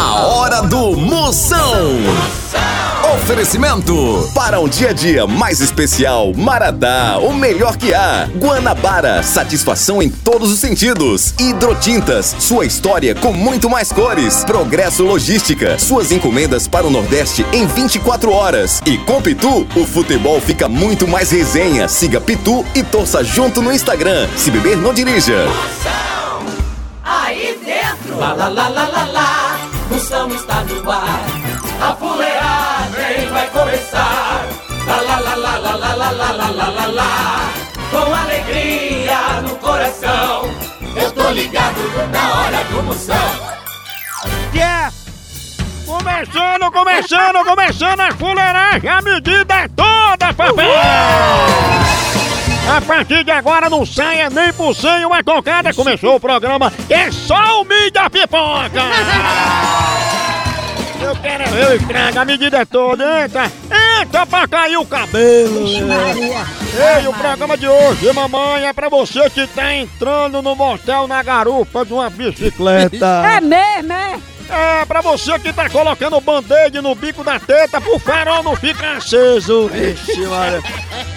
A hora do Moção. Oferecimento para um dia a dia mais especial, Maratá, o melhor que há. Guanabara, satisfação em todos os sentidos. Hidrotintas, sua história com muito mais cores. Progresso Logística, suas encomendas para o Nordeste em 24 horas. E com Pitu, o futebol fica muito mais resenha. Siga Pitu e torça junto no Instagram. Se beber, não dirija. Aí dentro, lá lá lá lá lá lá, Moção está no ar. A fuleagem vai começar. Lá lá lá lá lá lá lá lá lá lá lá lá. Com alegria no coração, eu tô ligado na hora do Moção. Yeah! Começando, começando, começando a fuleiragem, a medida é toda, papai! A partir de agora não saia nem por cem uma tocada. Começou o programa, é só o mídia pipoca! Eu quero eu estrago, a medida é toda, entra! Entra pra cair o cabelo! Ei, o programa de hoje, mamãe, é pra você que tá entrando no motel na garupa de uma bicicleta. É mesmo, é? É, pra você que tá colocando band-aid no bico da teta pro farol não ficar aceso. Ixi, Maria.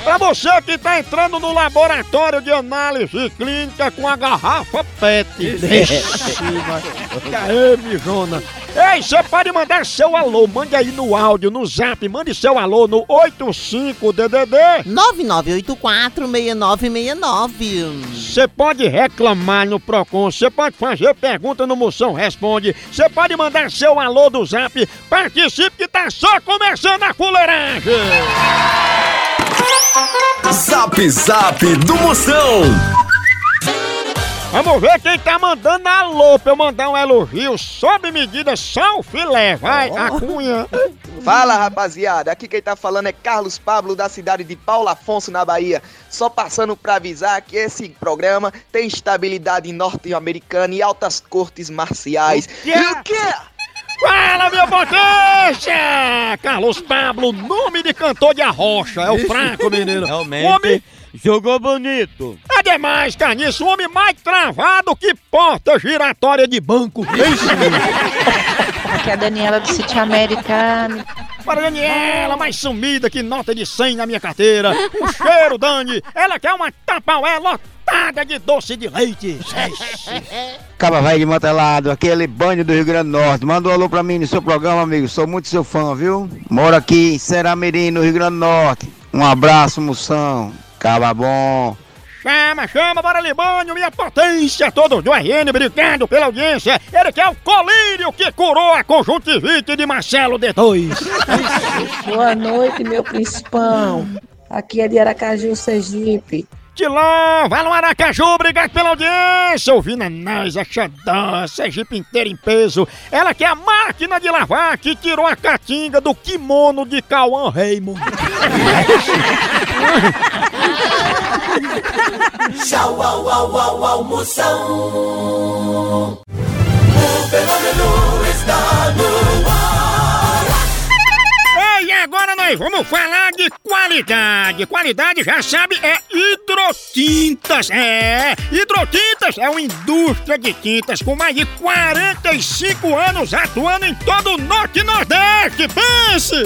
Pra você que tá entrando no laboratório de análise clínica com a garrafa PET. Ixi, Maria. Aê, mijona. Ei, você pode mandar seu alô, mande aí no áudio, no zap, mande seu alô no 85DDD. 9984-6969. Você pode reclamar no Procon, você pode fazer pergunta no Moção Responde, você pode mandar seu alô do zap, participe que tá só começando a fuleiragem! Zap Zap do Moção. Vamos ver quem tá mandando alô pra eu mandar um elogio sob medida, só o filé, vai, a cunha. Fala rapaziada, aqui quem tá falando é Carlos Pablo da cidade de Paulo Afonso na Bahia. Só passando pra avisar que esse programa tem estabilidade norte-americana e altas cortes marciais. quê? E o quê? Fala, minha potência! Carlos Pablo, nome de cantor de arrocha, é o fraco, menino. Realmente. O homem Jogou bonito. é demais, Carniço, o homem mais travado que porta giratória de banco. Aqui é a Daniela do City Americano. Para Daniela, mais sumida que nota de 100 na minha carteira. O cheiro, Dani. Ela quer uma tapaué lotada de doce de leite. Caba velho de Mantelado, aquele banho do Rio Grande do Norte. Manda um alô pra mim no seu programa, amigo. Sou muito seu fã, viu? Moro aqui em Seramirim, no Rio Grande do Norte. Um abraço, moção. Caba bom. Chama, chama, bora Libânio, minha potência, todos do RN, obrigado pela audiência. Ele que é o colírio que curou a conjuntivite de Marcelo D2. Boa noite, meu principão. Aqui é de Aracaju, Sergipe. Tilão, vai no Aracaju, obrigado pela audiência. Ouvindo a nós, a Xandã, Sergipe inteira em peso. Ela que é a máquina de lavar que tirou a catinga do kimono de Cauã Raymond. Tchau, au, au, au, au, Moção. O fenômeno está no ar. Ei, agora nós vamos falar de qualidade. Qualidade, já sabe, é hidrotintas. É, hidrotintas é uma indústria de tintas com mais de 45 anos atuando em todo o Norte e Nordeste. Pense!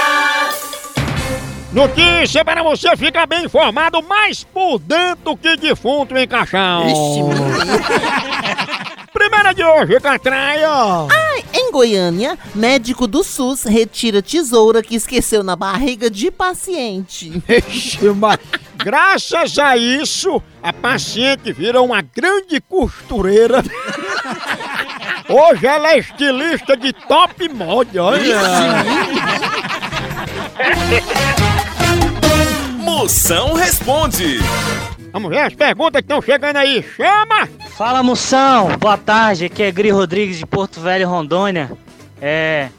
Notícia para você ficar bem informado, mais por dentro que defunto em caixão. Primeira de hoje, Catraia. Ai, em Goiânia, médico do SUS retira tesoura que esqueceu na barriga de paciente. Ixi, mas graças a isso, a paciente vira uma grande costureira. Hoje ela é estilista de top mod, olha. Moção responde. Vamos ver as perguntas que estão chegando aí. Chama! Fala moção, boa tarde, aqui é Gri Rodrigues de Porto Velho, Rondônia. É.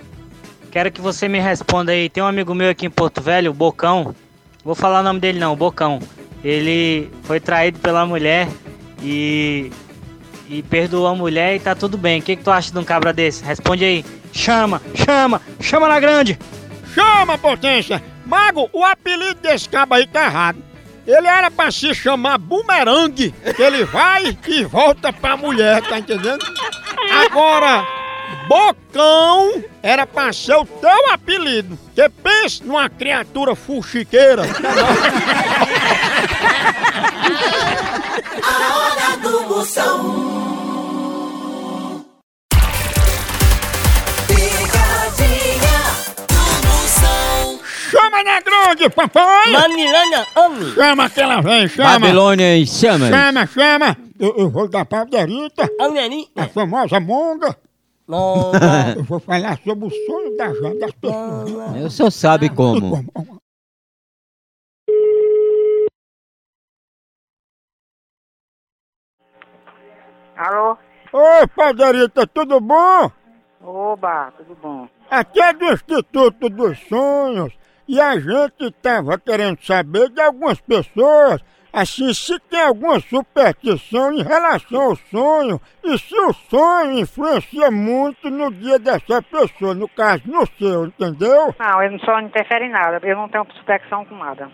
Quero que você me responda aí. Tem um amigo meu aqui em Porto Velho, o Bocão. Vou falar o nome dele não, o Bocão. Ele foi traído pela mulher e. e perdoou a mulher e tá tudo bem. O que, que tu acha de um cabra desse? Responde aí. Chama, chama, chama na grande! Chama, potência! Mago, o apelido desse cabo aí tá errado. Ele era pra se chamar bumerangue, que ele vai e volta pra mulher, tá entendendo? Agora, Bocão era pra ser o teu apelido. Você pensa numa criatura fuxiqueira. A hora do Moção. Chama na grande, papai! Manilana, homem. Chama que ela vem, chama! Babilônia em chamas. Chama, chama! Eu, eu vou dar pra Derita, a famosa monga. Eu vou falar sobre o sonho da das pessoas. O senhor sabe como. Alô? Oi, Paderita, tudo bom? Oba, tudo bom? Aqui é do Instituto dos Sonhos e a gente estava querendo saber de algumas pessoas, assim, se tem alguma superstição em relação ao sonho e se o sonho influencia muito no dia dessa pessoa, no caso, no seu, entendeu? Não, eu só não interfere em nada, eu não tenho prospecção com nada.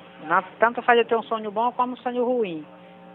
Tanto faz eu ter um sonho bom como um sonho ruim.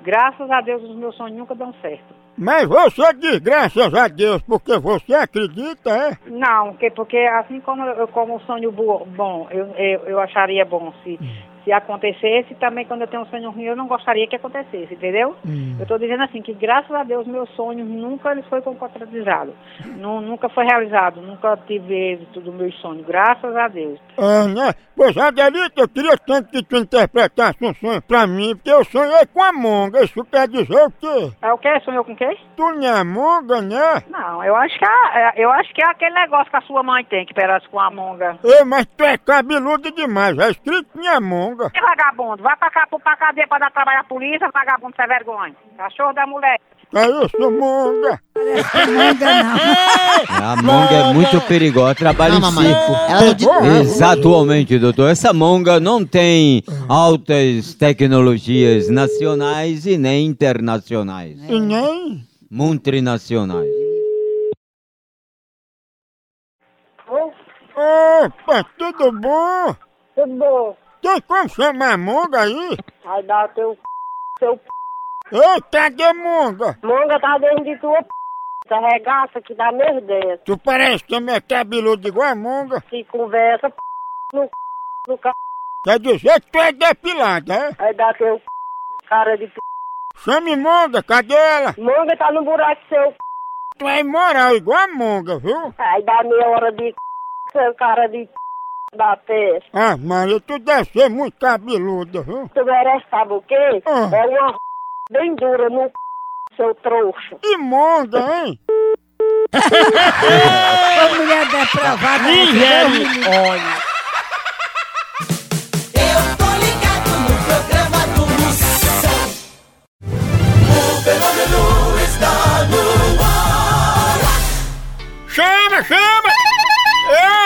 Graças a Deus os meus sonhos nunca dão certo. Mas você diz graças a Deus porque você acredita, é? Não, porque, porque assim como eu como um sonho bo- bom, eu, eu, eu acharia bom se, se acontecesse, também quando eu tenho um sonho ruim eu não gostaria que acontecesse, entendeu? Eu estou dizendo assim, que graças a Deus meus sonhos nunca foi concretizado. Nu- nunca foi realizado, nunca tive êxito dos meus sonhos, graças a Deus. Ah, né? Pois, Adelita, eu queria tanto que tu interpretasse um sonho pra mim, porque eu sonhei com a monga. Isso quer dizer o quê? É o quê? Sonhou com quê? Tu não é monga, né? Não, eu acho que é, eu acho que é aquele negócio que a sua mãe tem, que parece com a monga. Ei, mas tu é cabeludo demais. É escrito minha monga. Que vagabundo, vai pra cá, pra cadeia pra dar trabalho à polícia, vagabundo sem vergonha. Cachorro da mulher. É isso, monga. A monga é muito perigosa, trabalha em circo. Ela não diz- Exatamente, doutor. Essa monga não tem altas tecnologias nacionais e nem internacionais. E nem... Multinacionais. Opa, tudo bom? Tudo bom. Tem como chamar monga aí? Vai dar teu seu Ei, cadê monga? monga tá dentro de tua p. Essa regaça que dá merda. Tu parece que é cabeludo igual a monga. Que conversa p... no c... no c... Quer dizer que tu é depilada, é? Vai dar teu c... cara de p... Chame monga, cadê ela? Monga tá no buraco seu c... Tu é imoral igual a monga, viu? Aí dá meia hora de c... seu cara de p... da peste. Ah, Maria, tu deve ser muito cabeluda, viu? Tu merece sabe o quê? Ah. É uma r... bem dura no c... seu trouxa. Monga, hein? mulher depravada. Misericórdia. Eu tô ligado no programa do Moção. O fenômeno está no ar. Chama, chama!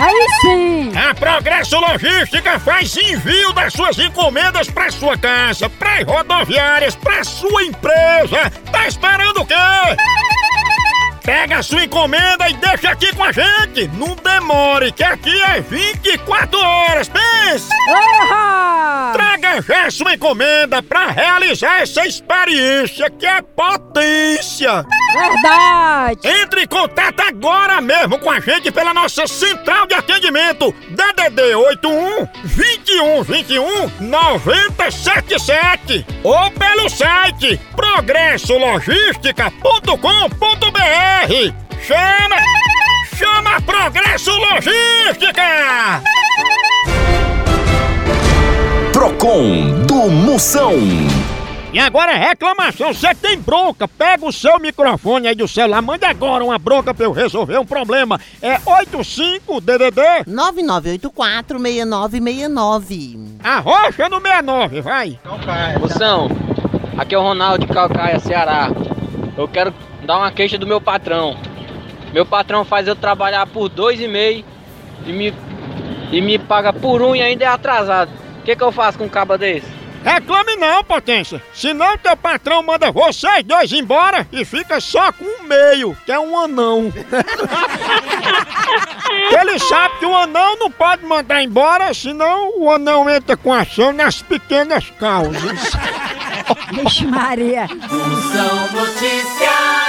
Aí sim. A Progresso Logística faz envio das suas encomendas para sua casa, para rodoviárias, para sua empresa. Tá esperando o quê? Pega a sua encomenda e deixa aqui com a gente. Não demore, que aqui é 24 horas. Pense! Traga já sua encomenda pra realizar essa experiência que é potência. Verdade! Entre em contato agora mesmo com a gente pela nossa central de atendimento DDD 81 21 21 977 ou pelo site progressologística.com.br. Chama! Chama Progresso Logística! Procon do Moção. E agora é reclamação, você tem bronca, pega o seu microfone aí do celular, manda agora uma bronca pra eu resolver um problema. É 85 DDD 9984-6969. Arrocha no 69, vai. Moção, aqui é o Ronaldo de Calcaia, Ceará. Eu quero dar uma queixa do meu patrão. Meu patrão faz eu trabalhar por dois e meio e me, e me paga por um e ainda é atrasado. O que, que eu faço com um caba desse? Reclame não, potência. Senão teu patrão manda vocês dois embora e fica só com um meio, que é um anão. Ele sabe que o anão não pode mandar embora, senão o anão entra com ação nas pequenas causas. Vixe Maria! Moção Notícias.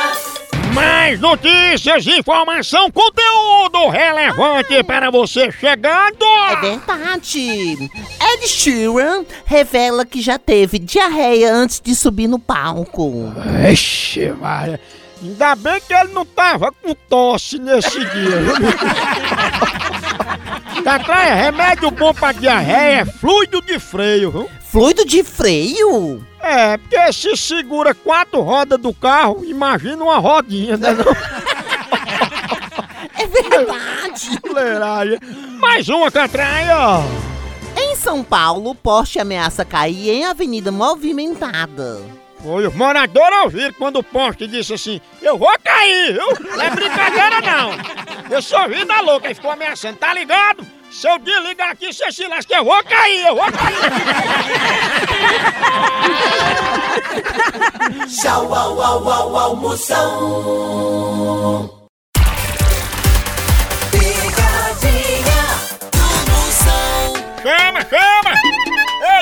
Mais notícias, informação, conteúdo relevante para você chegando. É verdade. Ed Sheeran revela que já teve diarreia antes de subir no palco. Ixi, Maria. Ainda bem que ele não tava com tosse nesse dia. Catraia, remédio bom pra diarreia é fluido de freio, viu? Fluido de freio? É, porque se segura quatro rodas do carro, imagina uma rodinha, né? não? É verdade. Fuleiragem. Mais uma, Catraia. Em São Paulo, poste ameaça cair em avenida movimentada. Foi, os moradores ouviram quando o poste disse assim: Eu vou cair, viu? Não é brincadeira, não. Eu sou vida louca e ficou ameaçando, tá ligado? Se eu desligar aqui, você se lasca, eu vou cair, eu vou cair. Tchau, au, au, au, au, Moção. Picadinha do Moção. Chama, chama!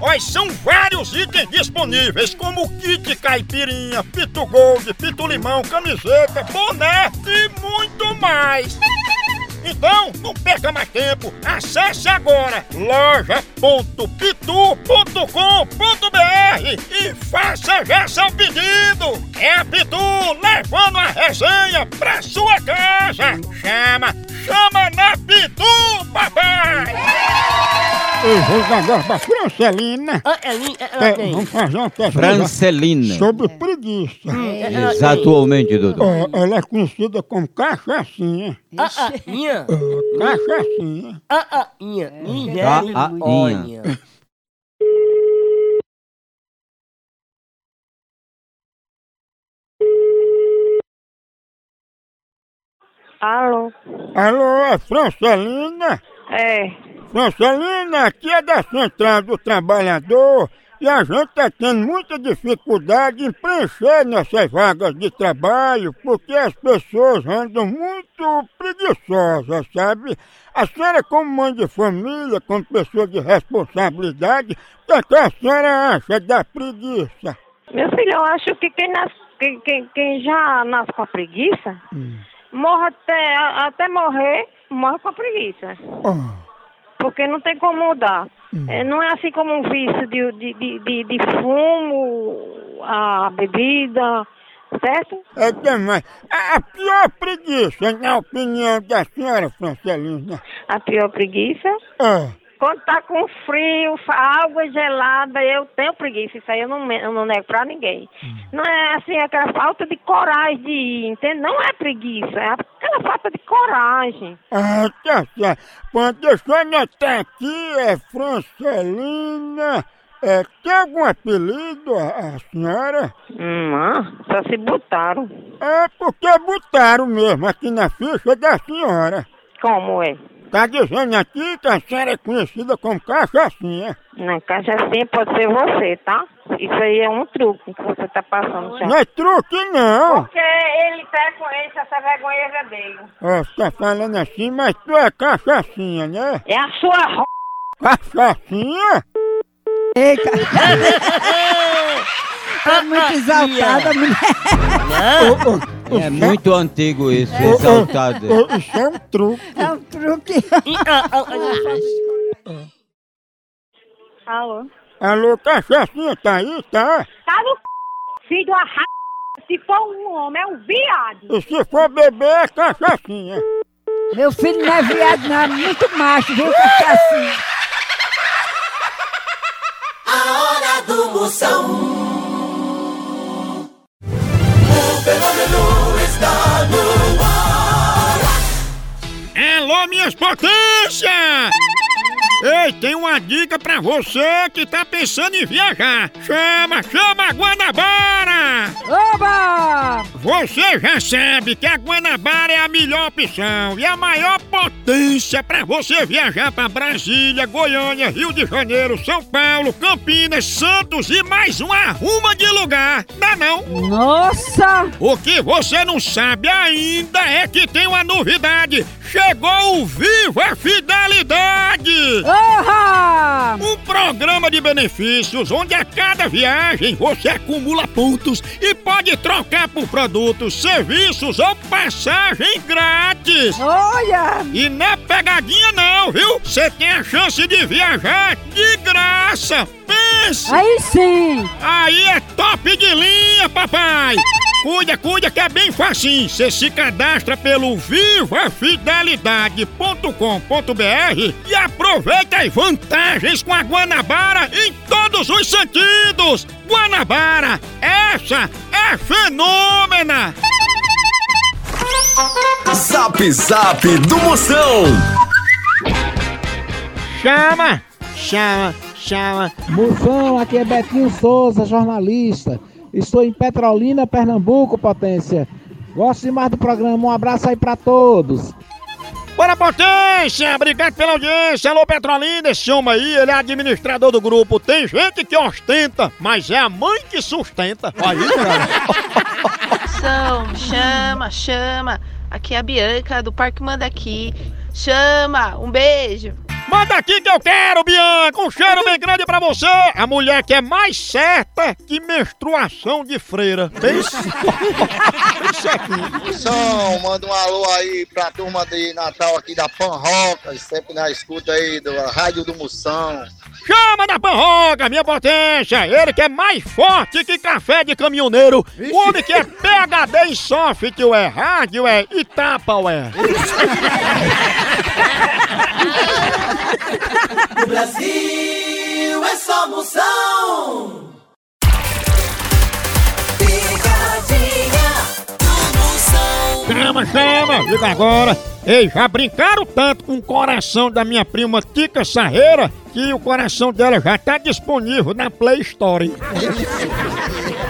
Olha, são vários itens disponíveis, como kit caipirinha, pitu gold, pitu limão, camiseta, boné e muito mais. Então, não perca mais tempo. Acesse agora loja.pitu.com.br e faça já seu pedido. É a Pitu levando a resenha pra sua casa. Chama, chama na Pitu, papai! Eu vou agora pra Francelina. É, vamos fazer uma pesquisa Francelina. sobre preguiça. Exatamente. É, ela é conhecida como cachaçinha. Ah, ah. É, cachaçinha. Ah, ah, inha. Tá, Misericórdia. Alô? Alô, é Francelina? É. Francelina, aqui é da Central do Trabalhador e a gente está tendo muita dificuldade em preencher nessas vagas de trabalho porque as pessoas andam muito preguiçosas, sabe? A senhora, como mãe de família, como pessoa de responsabilidade, o que é a senhora acha da preguiça? Meu filho, eu acho que quem, quem, quem, quem já nasce com a preguiça, morre até, até morrer, morre com a preguiça. Porque não tem como mudar. É, não é assim como um vício de, de, de, de, fumo, a bebida, certo? É demais. A a pior preguiça, na opinião da senhora, Francelina, A pior preguiça. é... Quando tá com frio, água gelada, eu tenho preguiça. Isso aí eu não, eu não nego pra ninguém. Não é assim, aquela falta de coragem de ir, entende? Não é preguiça, é aquela falta de coragem. Ah, tá. Bom, deixa eu anotar aqui, é Francelina É, tem algum apelido a, a senhora? Não, só se botaram. É porque botaram mesmo aqui na ficha da senhora. Como é? Tá dizendo aqui que a senhora é conhecida como cachaçinha. Na cachaçinha pode ser você, tá? Isso aí é um truque que você tá passando. já. Não é truque não. Porque ele tá com essa vergonha é dele. Ó, você tá falando assim, mas tu é cachaçinha, né? É a sua ro... Cachaçinha? Eita! Tá muito exaltada, mulher. É muito antigo isso, exaltado. Isso é um truque. É um Alô? Alô, cachaçinha, tá aí, tá? Tá no c... filho de uma ra... Se for um homem, é um viado. E se for bebê, é cachaçinha. Meu filho não é viado, não. É muito macho, viu, cachaçinha? A hora do Moção. O fenômeno Alô, minhas potências! Ei, tem uma dica pra você que tá pensando em viajar. Chama, chama a Guanabara! Oba! Você já sabe que a Guanabara é a melhor opção e a maior potência pra você viajar pra Brasília, Goiânia, Rio de Janeiro, São Paulo, Campinas, Santos e mais uma arruma de lugar. Dá não? Nossa! O que você não sabe ainda é que tem uma novidade. Chegou o Viva Fidelidade! Orra! Um programa de benefícios onde a cada viagem você acumula pontos e pode trocar por produtos, serviços ou passagem grátis. Olha! E não é pegadinha não, viu? Você tem a chance de viajar de graça. Aí sim! Aí é top de linha, papai! Cuida, cuida que é bem facinho. Você se cadastra pelo vivafidelidade.com.br e aproveita as vantagens com a Guanabara em todos os sentidos. Guanabara, essa é fenômena! Zap Zap do Moção. Chama, chama, chama. Moção, aqui é Betinho Souza, jornalista. Estou em Petrolina, Pernambuco, potência. Gosto demais do programa, um abraço aí pra todos. Bora, potência! Obrigado pela audiência. Alô, Petrolina, esse homem aí, ele é administrador do grupo. Tem gente que ostenta, mas é a mãe que sustenta. Aí, cara. Moção, chama, chama. Aqui é a Bianca do Parque Manda Aqui. Chama, um beijo. Manda aqui que eu quero, Bianca! Um cheiro bem grande pra você! A mulher que é mais certa que menstruação de freira. Aqui. Moção, manda um alô aí pra turma de Natal aqui da Pan Roca, sempre na escuta aí da Rádio do Moção. Chama da Panroga, minha potência! Ele que é mais forte que café de caminhoneiro. O homem que é PHD em software, hardware e tapaware. No Brasil é só Moção. Picadinha do Moção. Chama, chama! Liga agora! Ei, já brincaram tanto com o coração da minha prima Tica Sarreira que o coração dela já tá disponível na Play Store.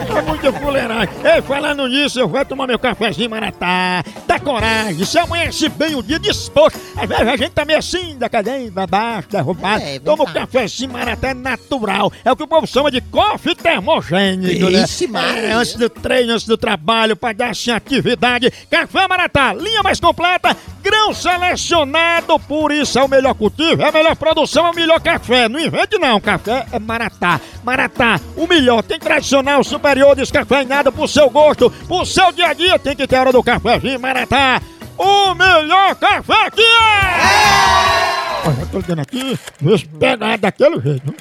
É muita fuleiragem. Ei, falando nisso, eu vou tomar meu cafezinho maratá. Dá coragem, se amanhece bem o dia disposto. Às vezes a gente tá meio assim, decadente, baixo, derrubado. Toma o cafezinho maratá natural. É o que o povo chama de coffee termogênico, né? Vixe, Maria. É, antes do treino, antes do trabalho, pra dar assim atividade. Café maratá, linha mais completa, grão selecionado, por isso é o melhor cultivo, é a melhor produção, é o melhor café. Não invente não, café é maratá. Maratá, o melhor, tem tradicional, superior, descafeinado pro seu gosto, pro seu dia a dia, tem que ter hora do cafezinho maratá. O melhor café que é! Olha, eu tô ligando aqui, vê se pega daquele jeito.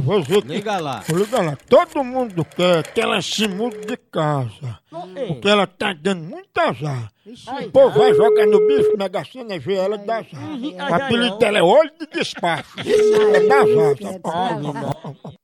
Vou dizer que- Liga lá. Liga lá, todo mundo quer que ela se mude de casa. Porque ela tá dando muito azar. O povo vai jogar no bicho, mega sena, vê ela e dá azar. O apelido dela é olho de despacho. É dá azar. sabe?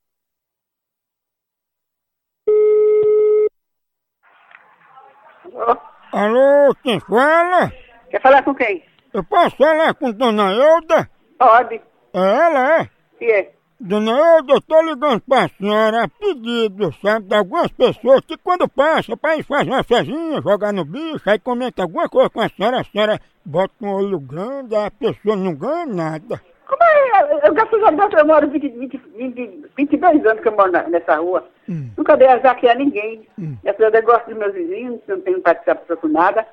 Alô, quem fala? Quer falar com quem? Eu posso falar com Dona Elda? Pode. É ela, é? Que é? Dona Euda, eu tô ligando pra senhora a pedido, sabe, de algumas pessoas que quando passa pra ir fazer uma fezinha, jogar no bicho, aí comenta alguma coisa com a senhora, a senhora bota um olho grande, a pessoa não ganha nada. Como é? Eu, graças a Deus, eu moro 20, 20, 20, 22 anos que eu moro na- nessa rua. Nunca dei azar aqui a ninguém. Graças a Deus, eu gosto dos meus vizinhos, não tenho participação com nada.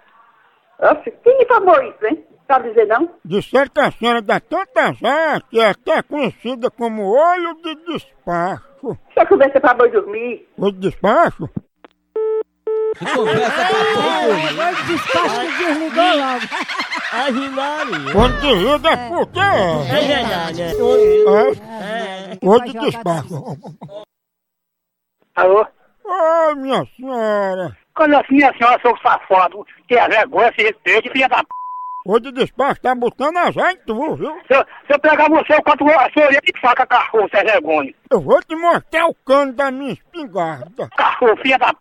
Quem me falou isso, hein? Sabe dizer não? Disseram que a senhora dá tanta azar que é até conhecida como olho de despacho. Eu conversa pra boi dormir. Olho de despacho? Agora despacho que desligou logo. Ave Maria. Quando desliga é porque É é. verdade, é. É? Olho de despacho. Alô? Ô, minha senhora. Quando assim a senhora sou safado, tem a vergonha, se respeite, filha da p. Olho de despacho tá botando azar em tu, viu? Se eu, se eu pegar você, eu conto a sua orelha de faca, cachorro, sem vergonha. Eu vou te mostrar o cano da minha espingarda. Cachorro, filha da p.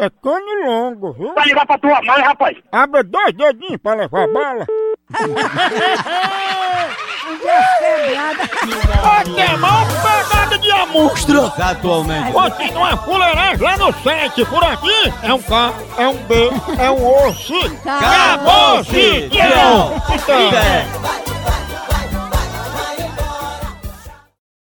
É cano longo, viu? Vai ligar pra tua mãe, rapaz. Abre dois dedinhos pra levar bala. Até mal pegada de amostra. Atualmente. Continua fuleiragem lá no site. Por aqui é um K, é um B, é um osso. Acabou-se! Tchau! Tchau. Tchau.